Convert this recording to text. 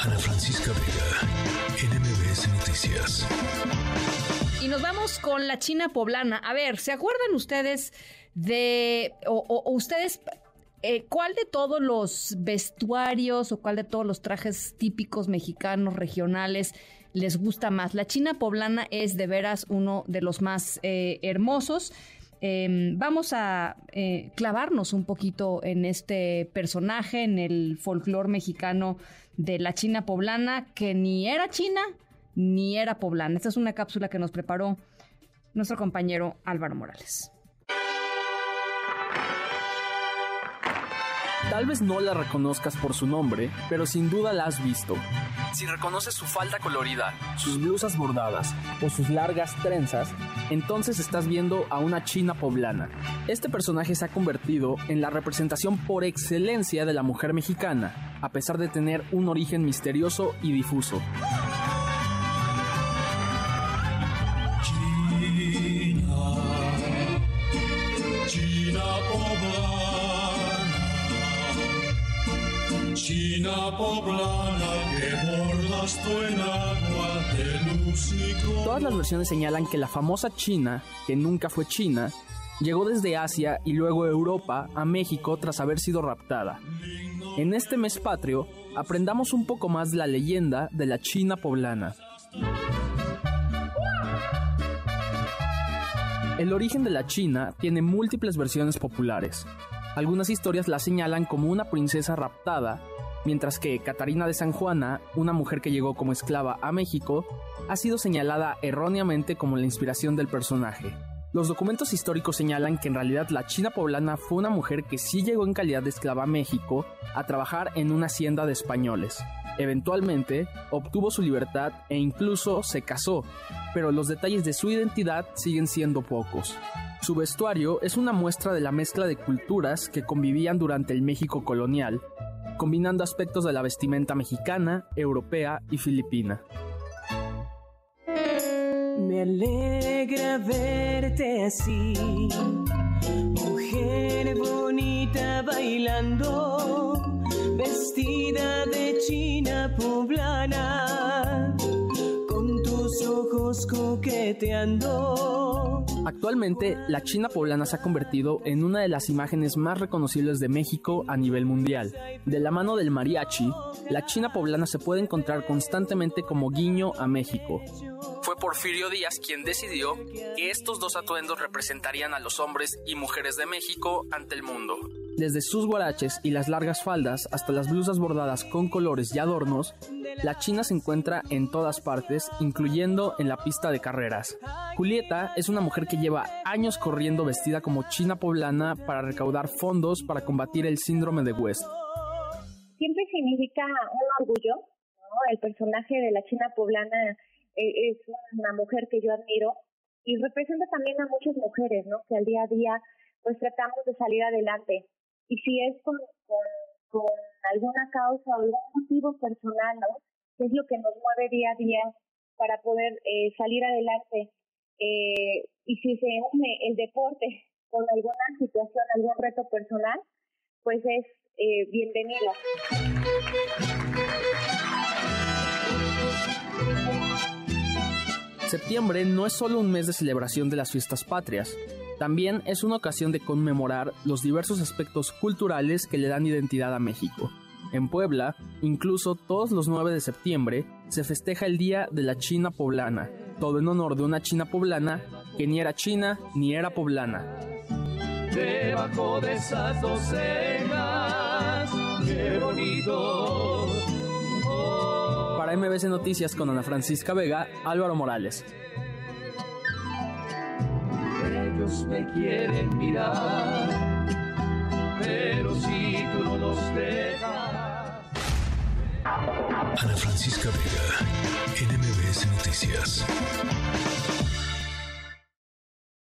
Ana Francisca Vega, NMBS Noticias. Y nos vamos con la China poblana. A ver, ¿se acuerdan ustedes de, o, ustedes, eh, cuál de todos los vestuarios o cuál de todos los trajes típicos mexicanos, regionales, les gusta más? La China poblana es de veras uno de los más eh, hermosos. Em, vamos a eh, clavarnos un poquito en este personaje, en el folclore mexicano de la China poblana, que ni era china ni era poblana. Esta es una cápsula que nos preparó nuestro compañero Álvaro Morales. Tal vez no la reconozcas por su nombre, pero sin duda la has visto. Si reconoces su falda colorida, sus blusas bordadas o sus largas trenzas, entonces estás viendo a una china poblana. Este personaje se ha convertido en la representación por excelencia de la mujer mexicana, a pesar de tener un origen misterioso y difuso. Todas las versiones señalan que la famosa China, que nunca fue China, llegó desde Asia y luego Europa a México tras haber sido raptada. En este mes patrio, aprendamos un poco más la leyenda de la China poblana. El origen de la China tiene múltiples versiones populares. Algunas historias la señalan como una princesa raptada mientras que Catarina de San Juana, una mujer que llegó como esclava a México, ha sido señalada erróneamente como la inspiración del personaje. Los documentos históricos señalan que en realidad la China poblana fue una mujer que sí llegó en calidad de esclava a México a trabajar en una hacienda de españoles. Eventualmente obtuvo su libertad e incluso se casó, pero los detalles de su identidad siguen siendo pocos. Su vestuario es una muestra de la mezcla de culturas que convivían durante el México colonial combinando aspectos de la vestimenta mexicana, europea y filipina. Me alegra verte así, mujer bonita bailando, vestida de china poblana, Actualmente, la China poblana se ha convertido en una de las imágenes más reconocibles de México a nivel mundial. De la mano del mariachi, la China poblana se puede encontrar constantemente como guiño a México. Fue Porfirio Díaz quien decidió que estos dos atuendos representarían a los hombres y mujeres de México ante el mundo. Desde sus guaraches y las largas faldas hasta las blusas bordadas con colores y adornos, la China se encuentra en todas partes, incluyendo en la pista de carreras. Julieta es una mujer que lleva años corriendo vestida como China poblana para recaudar fondos para combatir el síndrome de West. Siempre significa un orgullo, El personaje de la China poblana eh, es una mujer que yo admiro y representa también a muchas mujeres, ¿no? Que al día a día pues tratamos de salir adelante y si es con, con, alguna causa o algún motivo personal, ¿no? Que es lo que nos mueve día a día para poder eh, salir adelante. Eh, y si se une el deporte con alguna situación, algún reto personal, pues es eh, bienvenido. Septiembre no es solo un mes de celebración de las fiestas patrias, también es una ocasión de conmemorar los diversos aspectos culturales que le dan identidad a México. En Puebla, incluso todos los 9 de septiembre, se festeja el Día de la China Poblana, todo en honor de una China poblana que ni era china ni era poblana. Debajo de esas qué bonito. Para MBC Noticias con Ana Francisca Vega, Álvaro Morales me quieren mirar, pero si tú no los dejas. Ana Francisca Vega, NMBS Noticias.